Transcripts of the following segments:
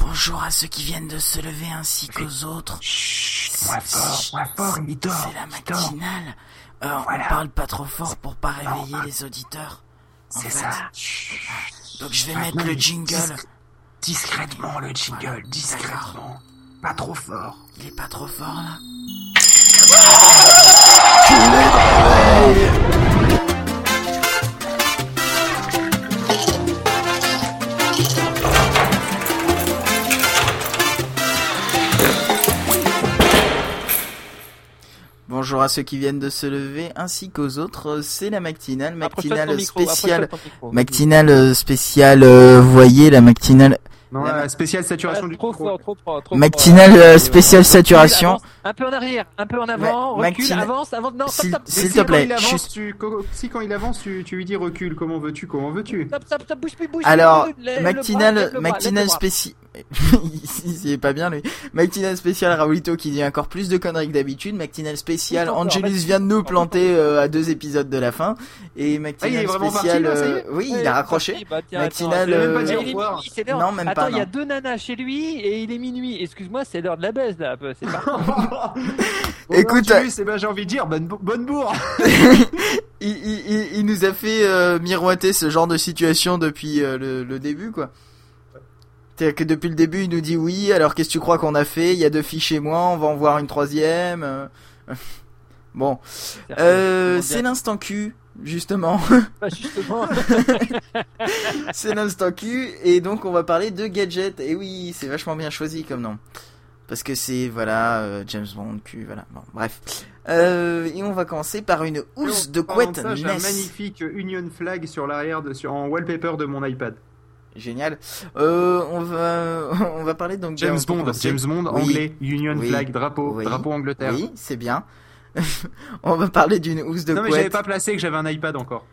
Bonjour à ceux qui viennent de se lever ainsi qu'aux autres. Chut, moins fort, moins fort, il dort. C'est la matinale. Euh, Voilà. On parle pas trop fort pour pas réveiller Non, les auditeurs. C'est ça. Donc je vais Maintenant, mettre le jingle. dis- Discrètement le jingle, Voilà. discrètement. Pas trop fort. Il est pas trop fort là Bonjour à ceux qui viennent de se lever ainsi qu'aux autres, c'est la matinale, matinale spéciale, matinale euh, spéciale, euh, voyez la matinale, Non, La- la spéciale saturation Ah, du trop micro. fort, trop matinale euh, spéciale saturation. avance, Un peu en arrière, un peu en avant, Ouais, recule, avance, avance, non, stop, S'il stop, te plaît, avance, tu- si quand il avance, tu, tu lui dis recule, comment veux-tu, comment veux-tu stop, stop, stop, bouge plus, bouge Alors, matinale, le bras, matinale bras. spéciale. Il est pas bien lui. Matinale spéciale Raoulito qui dit encore plus de conneries que d'habitude. Plus encore, Angelus vient de nous planter euh, à deux épisodes de la fin. Et Ah, parti, là, ça y est euh, oui, Ouais, il a c'est raccroché. bah, Il euh, il minuit, c'est. Non, même Attends, pas, il y a non. deux nanas chez lui et il est minuit. Excuse-moi, c'est l'heure de la baisse là. C'est pas. Écoute, Bon, Angelus, eh ben, j'ai envie de dire, bonne, bonne bourre. il, il, il- il nous a fait euh, miroiter ce genre de situation depuis euh, le, le début, quoi. C'est-à-dire que depuis le début, il nous dit oui, alors qu'est-ce que tu crois qu'on a fait? Il y a deux filles chez moi, on va en voir une troisième. euh. Bon, euh, c'est l'instant Q, justement. Pas justement. c'est l'instant Q, et donc on va parler de gadgets. Et oui, c'est vachement bien choisi comme nom. Parce que c'est, voilà, euh, James Bond, Q, voilà. Bon, bref. Euh, et on va commencer par une housse de Parlant couette J'ai un magnifique Union Flag sur l'arrière, de, sur, en wallpaper de mon iPad. Génial. Euh, on va, on va parler donc James Bond. James Bond, Oui. anglais, Union Oui. Flag, drapeau, Oui. drapeau Angleterre. Oui, c'est bien. on va parler d'une housse de Non mais j'avais couette. pas placé que j'avais un iPad encore.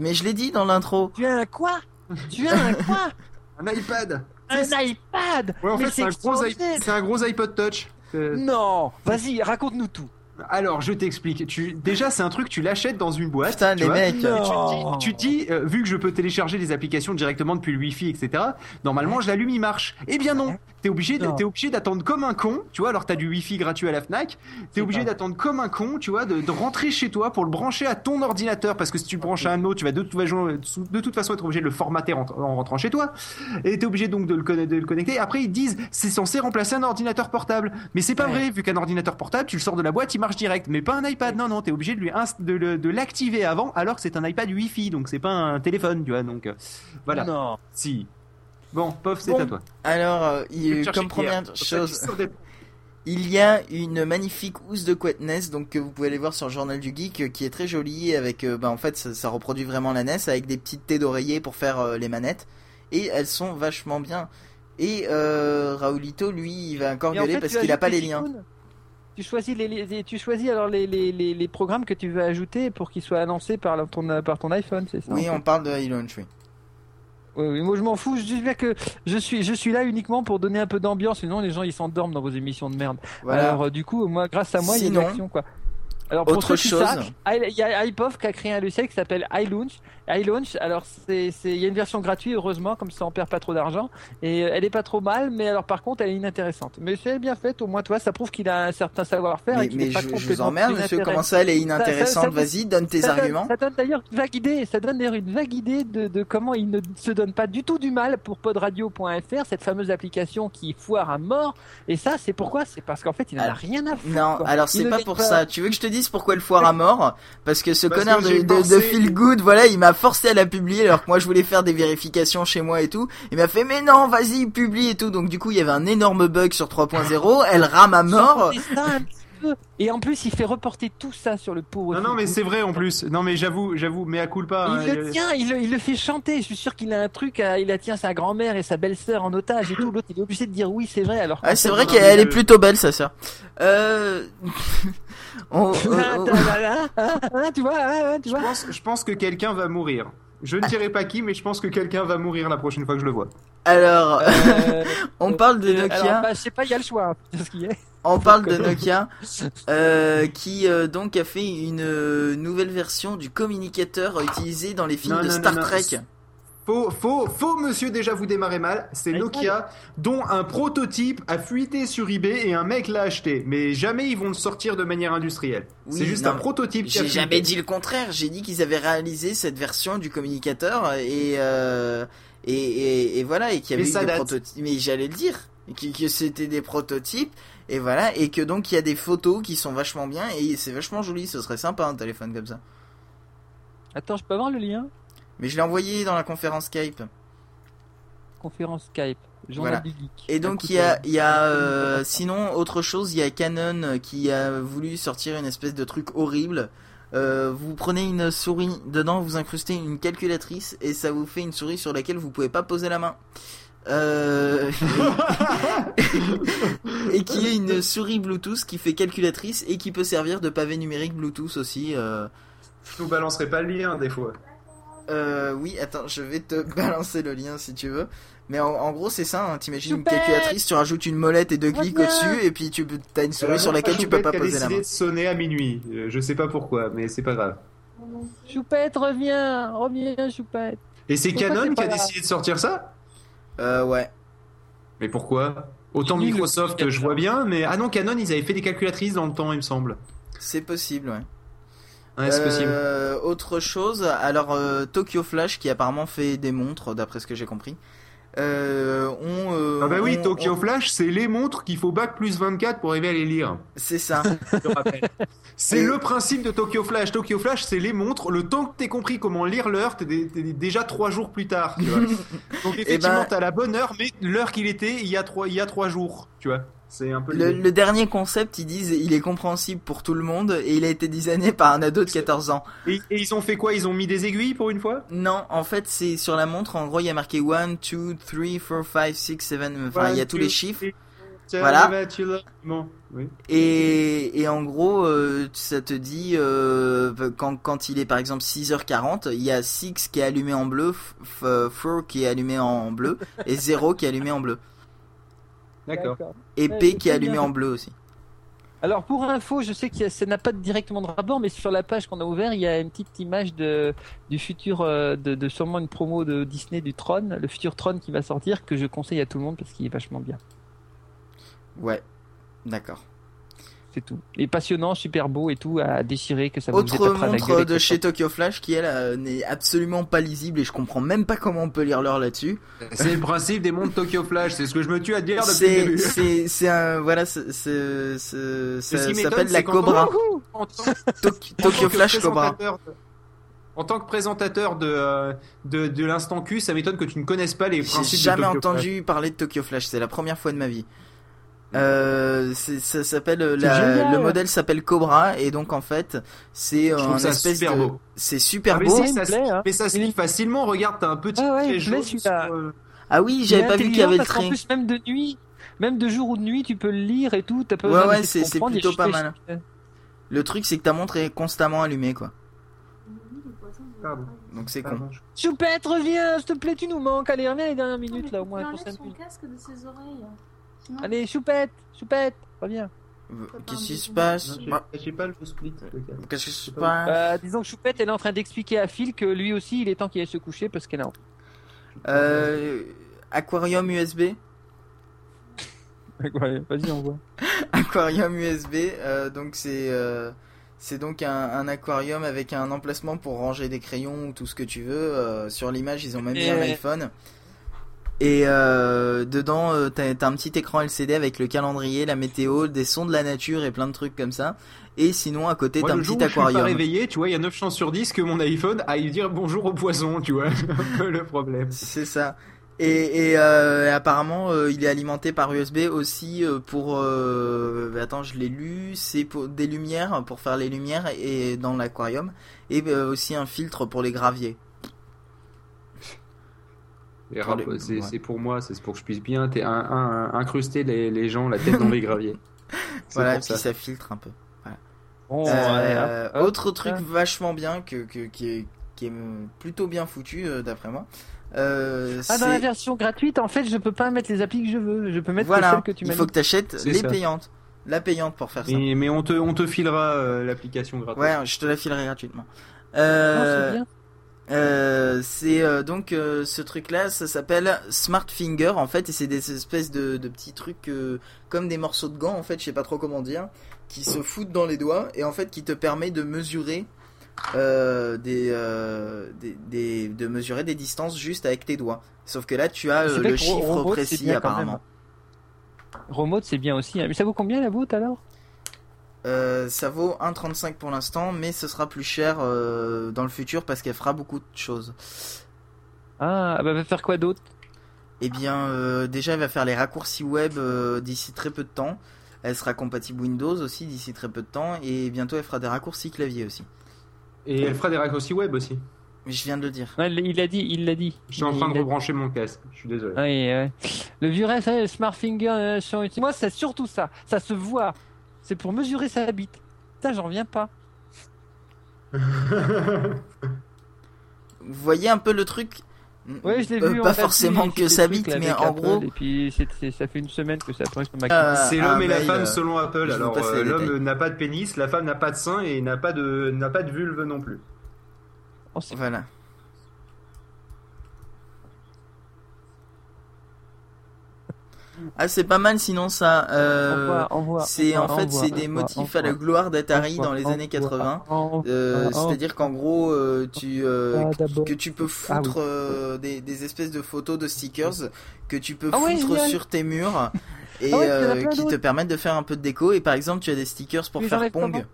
Mais je l'ai dit dans l'intro. tu as un quoi? Tu as un quoi? Un iPad Un iPad? Ouais, en Mais fait, c'est un, gros i- extraordinaire. c'est un gros iPod Touch. Non, vas-y, raconte-nous tout. Alors, je t'explique. Tu... Déjà, c'est un truc, tu l'achètes dans une boîte. Putain, tu les vois. mecs. Tu te dis, euh, vu que je peux télécharger des applications directement depuis le Wi-Fi, etc., normalement, je l'allume, il marche. Eh bien non, t'es obligé, de- Non. t'es obligé d'attendre comme un con, tu vois, alors t'as du Wi-Fi gratuit à la FNAC, t'es obligé pas- d'attendre comme un con, tu vois, de, de rentrer chez toi pour le brancher à ton ordinateur, parce que si tu le branches à un autre, tu vas de toute façon, de toute façon être obligé de le formater en, en rentrant chez toi, et t'es obligé donc de le, conne- de le connecter. Après, ils disent, c'est censé remplacer un ordinateur portable, mais c'est pas Ouais. vrai, vu qu'un ordinateur portable, tu le sors de la boîte, il marche direct, mais pas un iPad, non, non, t'es obligé de lui de, l'activer avant, alors que c'est un iPad Wi-Fi, donc c'est pas un téléphone, tu vois, donc euh, voilà. Non. Si. Bon, Pof, c'est Bon, à toi. Alors, euh, il- comme première hier. Chose, il y a une magnifique housse de couette donc que vous pouvez aller voir sur le Journal du Geek, euh, qui est très jolie, avec, euh, bah, en fait, ça, ça reproduit vraiment la NES, avec des petites têtes d'oreiller pour faire euh, les manettes, et elles sont vachement bien. Et euh, Raoulito, lui, il va encore Et en gueuler fait, parce qu'il a pas les liens. icônes. Tu choisis les, les- tu choisis alors les, les, les, programmes que tu veux ajouter pour qu'ils soient annoncés par ton par ton iPhone, c'est ça Oui, en on parle de iLaunch, oui. Oui, oui, moi je m'en fous, je dis bien que je suis je suis là uniquement pour donner un peu d'ambiance, sinon les gens ils s'endorment dans vos émissions de merde. Voilà. Alors euh, du coup, moi grâce à moi, il y a de Sinon, l'action quoi. Alors pour autre ceux chose. il y a iPof qui a créé un logiciel qui s'appelle iLaunch. iLaunch, alors c'est il y a une version gratuite heureusement comme ça on perd pas trop d'argent et euh, elle est pas trop mal mais alors par contre elle est inintéressante. Mais c'est bien fait au moins toi ça prouve qu'il a un certain savoir-faire Mais, et mais est pas je, je vous emmerde, monsieur, comment ça, elle est inintéressante? Vas-y, donne tes Ça donne- arguments. Ça donne d'ailleurs une vague idée, ça donne d'ailleurs une vague idée de, de comment il ne se donne pas du tout du mal pour podradio.fr, cette fameuse application qui foire à mort. Et ça, c'est pourquoi? C'est parce qu'en fait, il en a Ah, rien à foutre. Non, quoi. alors c'est pas pour pas- ça. Tu veux que je te dise pourquoi le foire à mort Parce que ce Parce connard que de, de, de Feel Good, voilà, il m'a forcé à la publier alors que moi je voulais faire des vérifications chez moi et tout. Il m'a fait mais non, vas-y, publie et tout. Donc du coup, il y avait un énorme bug sur 3.0, elle rame à mort. Peu. Et en plus, il fait reporter tout ça sur le pauvre. Non, non, mais c'est vrai en plus. Non, mais j'avoue, j'avoue, mais à culpa. hein, Il le tient, il le, il le fait chanter. Je suis sûr qu'il a un truc. À, il a tient sa grand-mère et sa belle-sœur en otage et tout. L'autre, il est obligé de dire oui, c'est vrai. Alors. Ah, c'est vrai qu'elle est plutôt belle, sa sœur. Euh... on- Ah, ah, ah, ah, tu vois, ah, ah, tu Je vois. pense, je pense que quelqu'un va mourir. Je ne dirai pas qui, mais je pense que quelqu'un va mourir la prochaine fois que je le vois. Alors, Euh, on parle de euh, Nokia. Alors, bah, je sais pas, il y a le choix. hein, ce qui est. On parle de Nokia, euh, qui euh, donc a fait une nouvelle version du communicateur utilisé dans les films Non, de non, Star non, non. Trek. Faux, faux, faux, monsieur, déjà vous démarrez mal. C'est Nokia, dont un prototype a fuité sur eBay et un mec l'a acheté. Mais jamais ils vont le sortir de manière industrielle. Oui, c'est juste non, un prototype qui a J'ai jamais dit le contraire. J'ai dit qu'ils avaient réalisé cette version du communicateur et euh, et, et, et voilà et qu'il y avait eu des prototypes. Mais j'allais le dire que c'était des prototypes et voilà et que donc il y a des photos qui sont vachement bien et c'est vachement joli. Ce serait sympa un téléphone comme ça. Attends, je peux avoir le lien? Mais je l'ai envoyé dans la conférence Skype. Conférence Skype. Journal Voilà. du geek. Et donc il y a, il y a euh, sinon autre chose, il y a Canon qui a voulu sortir une espèce de truc horrible. Euh, vous prenez une souris dedans, vous incrustez une calculatrice et ça vous fait une souris sur laquelle vous pouvez pas poser la main. Euh... et qui est une souris Bluetooth qui fait calculatrice et qui peut servir de pavé numérique Bluetooth aussi. Euh... Je vous balancerai pas le lien des fois. Euh, oui, attends, je vais te balancer le lien si tu veux. Mais en, en gros, c'est ça. Hein, T'imagines une calculatrice, tu rajoutes une molette et deux clics au-dessus, et puis tu as une souris sur laquelle tu peux pas poser la décidé main. de sonner à minuit. Euh, Je sais pas pourquoi, mais c'est pas grave. Choupette, reviens, reviens, Choupette. Et c'est Canon qui a décidé de sortir ça? Euh, ouais. Mais pourquoi? Autant Microsoft, je vois bien, mais ah non, Canon, ils avaient fait des calculatrices dans le temps, il me semble. C'est possible, ouais. Ouais, c'est possible. Euh, autre chose, alors euh, Tokyo Flash qui apparemment fait des montres, d'après ce que j'ai compris. Euh, on, euh, Ah bah oui, on- Tokyo on- Flash, c'est les montres qu'il faut bac plus 24 pour arriver à les lire. C'est ça. je te rappelle. c'est Et- le principe de Tokyo Flash. Tokyo Flash, c'est les montres. Le temps que t'aies compris comment lire l'heure, t'es dé- t'es déjà trois jours plus tard. Tu vois. Donc effectivement, ben- t'as la bonne heure, mais l'heure qu'il était il y a trois, il y a trois jours. Tu vois. C'est un peu Le, dernier concept, ils disent, il est compréhensible pour tout le monde et il a été designé par un ado de 14 ans. Et, et ils ont fait quoi? Ils ont mis des aiguilles pour une fois? Non, en fait, c'est sur la montre, en gros, il y a marqué 1, 2, 3, 4, 5, 6, 7, enfin, il y a tous les chiffres. Voilà. Bon, oui. Et, et en gros, euh, ça te dit, euh, quand, quand il est par exemple 6h40, il y a 6 qui est allumé en bleu, 4 qui est allumé en bleu, et 0 qui est allumé en bleu. D'accord. Et P qui est très allumé bien. en bleu aussi. Alors pour info, je sais que ça n'a pas directement de rapport, mais sur la page qu'on a ouvert, il y a une petite image de du futur, euh, de, de sûrement une promo de Disney du Tron, le futur Tron qui va sortir, que je conseille à tout le monde parce qu'il est vachement bien. Ouais, d'accord. C'est tout. Est passionnant, super beau et tout, à déchirer, que ça vous Autre après à la gueule montre de chez Tokyo Flash qui elle euh, n'est absolument pas lisible et je comprends même pas comment on peut lire l'heure là-dessus. C'est le principe des montres Tokyo Flash. C'est ce que je me tue à dire depuis le C'est début. c'est c'est un voilà c'est c'est- c'est- ça s'appelle la Cobra. En tant- Tok- tant Tokyo que Flash Cobra. présentateur de- En tant que présentateur de, euh, de, de l'instant Q, ça m'étonne que tu ne connaisses pas les J'ai principes jamais de Tokyo entendu parler de Tokyo Flash, c'est la première fois de ma vie. Euh, ça s'appelle euh, le modèle s'appelle Cobra et donc en fait c'est un espèce super de beau. c'est super Ah, mais beau. si, ça, plaît, hein. mais ça se Il lit facilement. Regarde, t'as un petit Ah ouais, jaune sur, euh, Ah oui, j'avais pas vu qu'il y avait le qu'en trait. plus, même de nuit, même de jour ou de nuit, tu peux le lire et tout. T'as pas Ouais, ouais, c'est- plutôt pas mal. Le truc c'est que ta montre est constamment allumée quoi. Pardon. Donc c'est con. Choupette, reviens, s'il te plaît, tu nous manques. Allez, reviens les dernières minutes là, au moins pour 5 son casque de ses oreilles. Allez, Choupette, Choupette, reviens. Qu'est-ce qui se passe j'ai- pas le split. Qu'est-ce qui se passe Euh, disons que Choupette, elle est en train d'expliquer à Phil que lui aussi, il est temps qu'il aille se coucher parce qu'elle a. Euh, Aquarium USB Ouais, vas-y, on voit. aquarium USB. euh, donc c'est euh, c'est donc un, un aquarium avec un emplacement pour ranger des crayons ou tout ce que tu veux. euh, sur l'image, ils ont même mis un iPhone. Et euh, dedans, euh, t'as un petit écran LCD avec le calendrier, la météo, des sons de la nature et plein de trucs comme ça. Et sinon, à côté, t'as un jour petit où je suis pas aquarium. réveillé, tu vois, il y a 9 chances sur 10 que mon iPhone aille dire bonjour au poisson, tu vois. C'est un peu le problème. C'est ça. Et, et, euh, apparemment, euh, il est alimenté par USB aussi euh, pour. euh, attends, je l'ai lu. C'est pour des lumières pour faire les lumières et dans l'aquarium et euh, aussi un filtre pour les graviers. Rap, c'est ouais. pour moi, c'est pour que je puisse bien un, un- un- incruster les, les gens la tête dans les graviers. Voilà, et puis ça. ça filtre un peu. Bon, ouais, Euh, hop. autre truc hein. vachement bien que, que qui est qui est plutôt bien foutu euh, d'après moi. Euh, Ah, dans la version gratuite, en fait, je peux pas mettre les applis que je veux. Je peux mettre voilà, celles que tu il m'as faut mis. que tu achètes les ça. payantes, la payante pour faire ça. Mais, mais on te on te filera euh, l'application gratuite. Ouais, je te la filerai gratuitement. Non, Euh, c'est bien. Euh, c'est euh, donc euh, ce truc-là, ça s'appelle Smart Finger en fait, et c'est des espèces de, de petits trucs comme des morceaux de gants en fait, je sais pas trop comment dire, qui se foutent dans les doigts et en fait qui te permet de mesurer des, des, des- de mesurer des distances juste avec tes doigts. Sauf que là, tu as le chiffre Remote, précis apparemment. Remote, c'est bien aussi. hein. Mais ça vaut combien la vôtre alors? Euh, ça vaut 1,35 pour l'instant, mais ce sera plus cher euh, dans le futur parce qu'elle fera beaucoup de choses. Ah, bah va faire quoi d'autre? Eh bien, euh, déjà, elle va faire les raccourcis web euh, d'ici très peu de temps. Elle sera compatible Windows aussi d'ici très peu de temps. Et bientôt, elle fera des raccourcis clavier aussi. Et elle fera des raccourcis web aussi. Mais je viens de le dire. Ouais, Il l'a dit, il l'a dit. Je suis en train Il de rebrancher mon casque. Je suis désolé. Ouais, ouais. Le vieux reste, le Smart Finger, euh, utiles. moi c'est surtout ça, ça se voit. C'est pour mesurer sa bite. Ça, j'en reviens pas. Vous voyez un peu le truc? Ouais, je l'ai Euh, vu. Pas forcément que trucs, bite, mais en Apple, gros. Et puis ça fait une semaine que ça apparaît sur ma Euh, C'est l'homme et la mail, femme euh, selon Apple. Alors euh, l'homme n'a pas de pénis, la femme n'a pas de sein et n'a pas de n'a pas de vulve non plus. Oh, c'est- Voilà. Ah, c'est pas mal sinon ça. Euh, c'est en fait c'est des motifs à la gloire d'Atari dans les années envoie, 80. envoie, Euh. C'est-à-dire qu'en gros, euh, tu Ah, que tu peux Ah, foutre des, des espèces de photos de stickers que tu peux Ah foutre sur tes murs et qui te permettent de faire un peu de déco. Et par exemple, tu as des stickers pour faire Pong.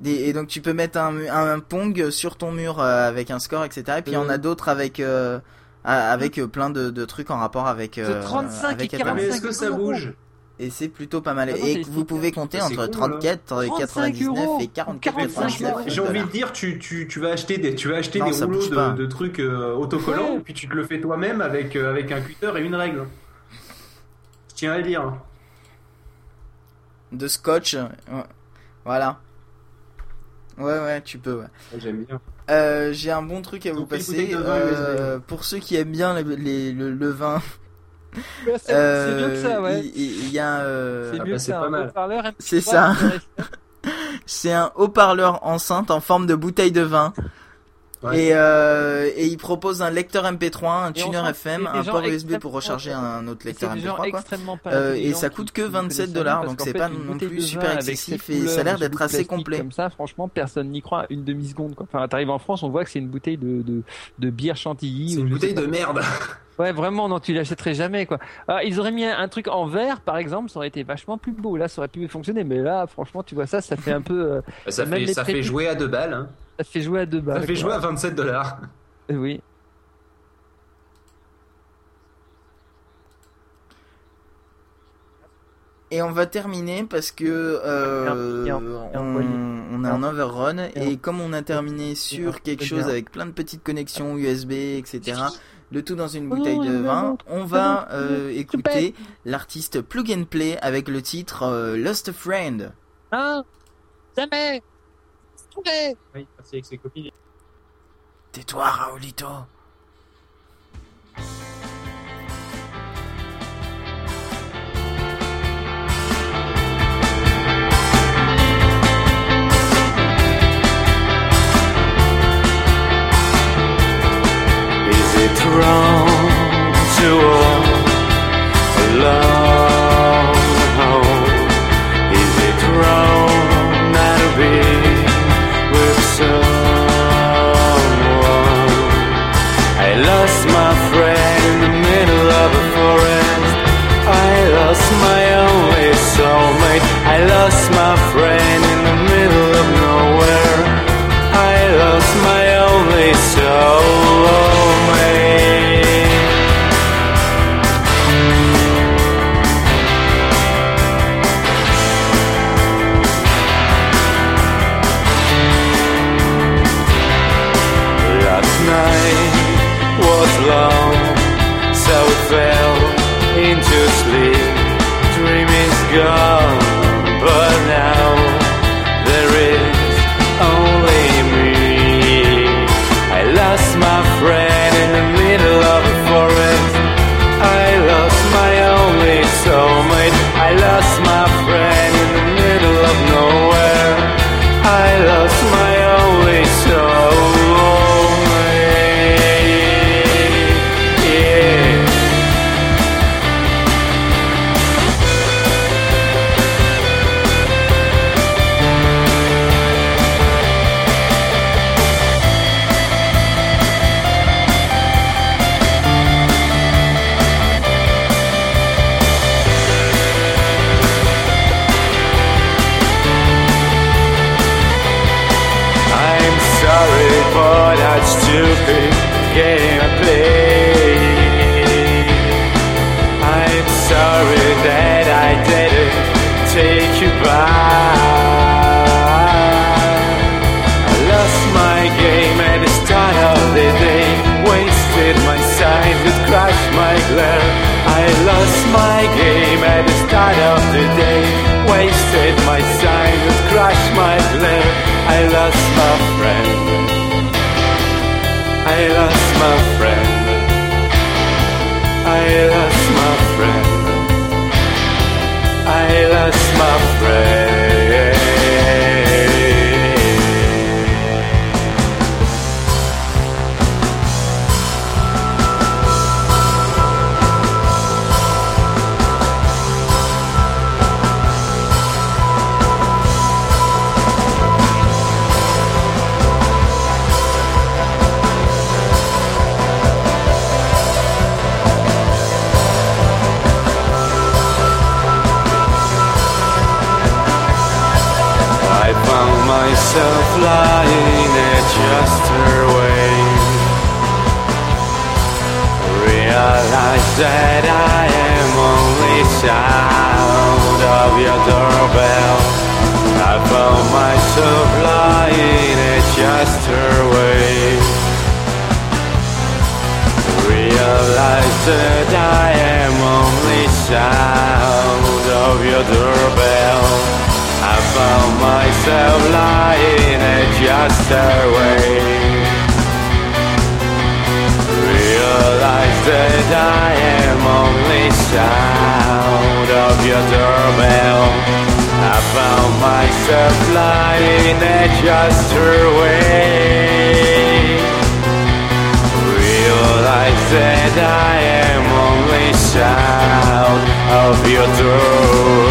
Des- et donc tu peux mettre un, un, un Pong sur ton mur avec un score, etc. Et puis il y en a d'autres avec avec euh, plein de, de trucs en rapport avec euh, 35 avec et Apple. 45 Mais est-ce que ça bouge Et c'est plutôt pas mal. Ah non, et vous pouvez compter entre con, là. 34, 35 99 euros et 44, 45 99 euros. J'ai envie de dire, tu, tu, tu vas acheter des, tu vas acheter Non, des rouleaux de, de trucs euh, autocollants, Ouais. puis tu te le fais toi-même avec, euh, avec un cutter et une règle. Je tiens à le dire. de scotch. Voilà. Ouais, ouais, tu peux, ouais. J'aime bien. Euh, J'ai un bon truc à vous Donc, passer. Euh, pour ceux qui aiment bien les- les- le, le vin, Ouais, C'est euh, mieux que ça, ouais. il, y a. euh, C'est Ah mieux bah, que c'est ça. pas un mal. haut-parleur, MP3, C'est ça. C'est un haut-parleur enceinte en forme de bouteille de vin. Ouais. Et, euh, et il propose un lecteur MP3, un tuner sent FM, un port USB pour recharger un autre lecteur des gens MP3. Quoi. Euh, et ça coûte que qui 27 connaissent dollars, donc c'est pas non plus super excessif et ça a l'air d'être assez complet. Comme ça, franchement, personne n'y croit une demi-seconde. Quoi. Enfin, t'arrives en France, on voit que c'est une bouteille de, de, de bière chantilly. C'est une bouteille de merde. Ouais, vraiment, non, tu l'achèterais jamais, quoi. Alors, ils auraient mis un, un truc en verre, par exemple, ça aurait été vachement plus beau. Là, ça aurait pu fonctionner, mais là, franchement, tu vois ça, ça fait un peu, euh, Ça fait, ça jouer à deux balles. Hein. Ça fait jouer à deux balles. Ça fait quoi. jouer à 27 dollars. Euh, Oui. Et on va terminer parce que euh, on, on a un overrun Et comme on a terminé sur quelque chose avec plein de petites connexions USB, etc. Le tout dans une bouteille de vin. On va euh, écouter l'artiste Plug and Play avec le titre euh, Lost Friend. Hein Jamais Trouvé Oui, c'est avec ses copines. Tais-toi, Raoulito. This. say. stupid game I play. I'm sorry that I didn't take you by. I lost my game at the start of the day. Wasted my sight, it crashed my glare. I lost my game at the start of the day. Wasted my sight, it crashed my glare. I lost my friend. I lost my friend. Lying at just her way. Realize that I am only sound of your doorbell. I found myself lying at just her way. Realize that I am only sound of your doorbell. I found myself lying passed away Realize that I am only sound of your doorbell. I found myself lying at just her way Realize that I am only sound of your door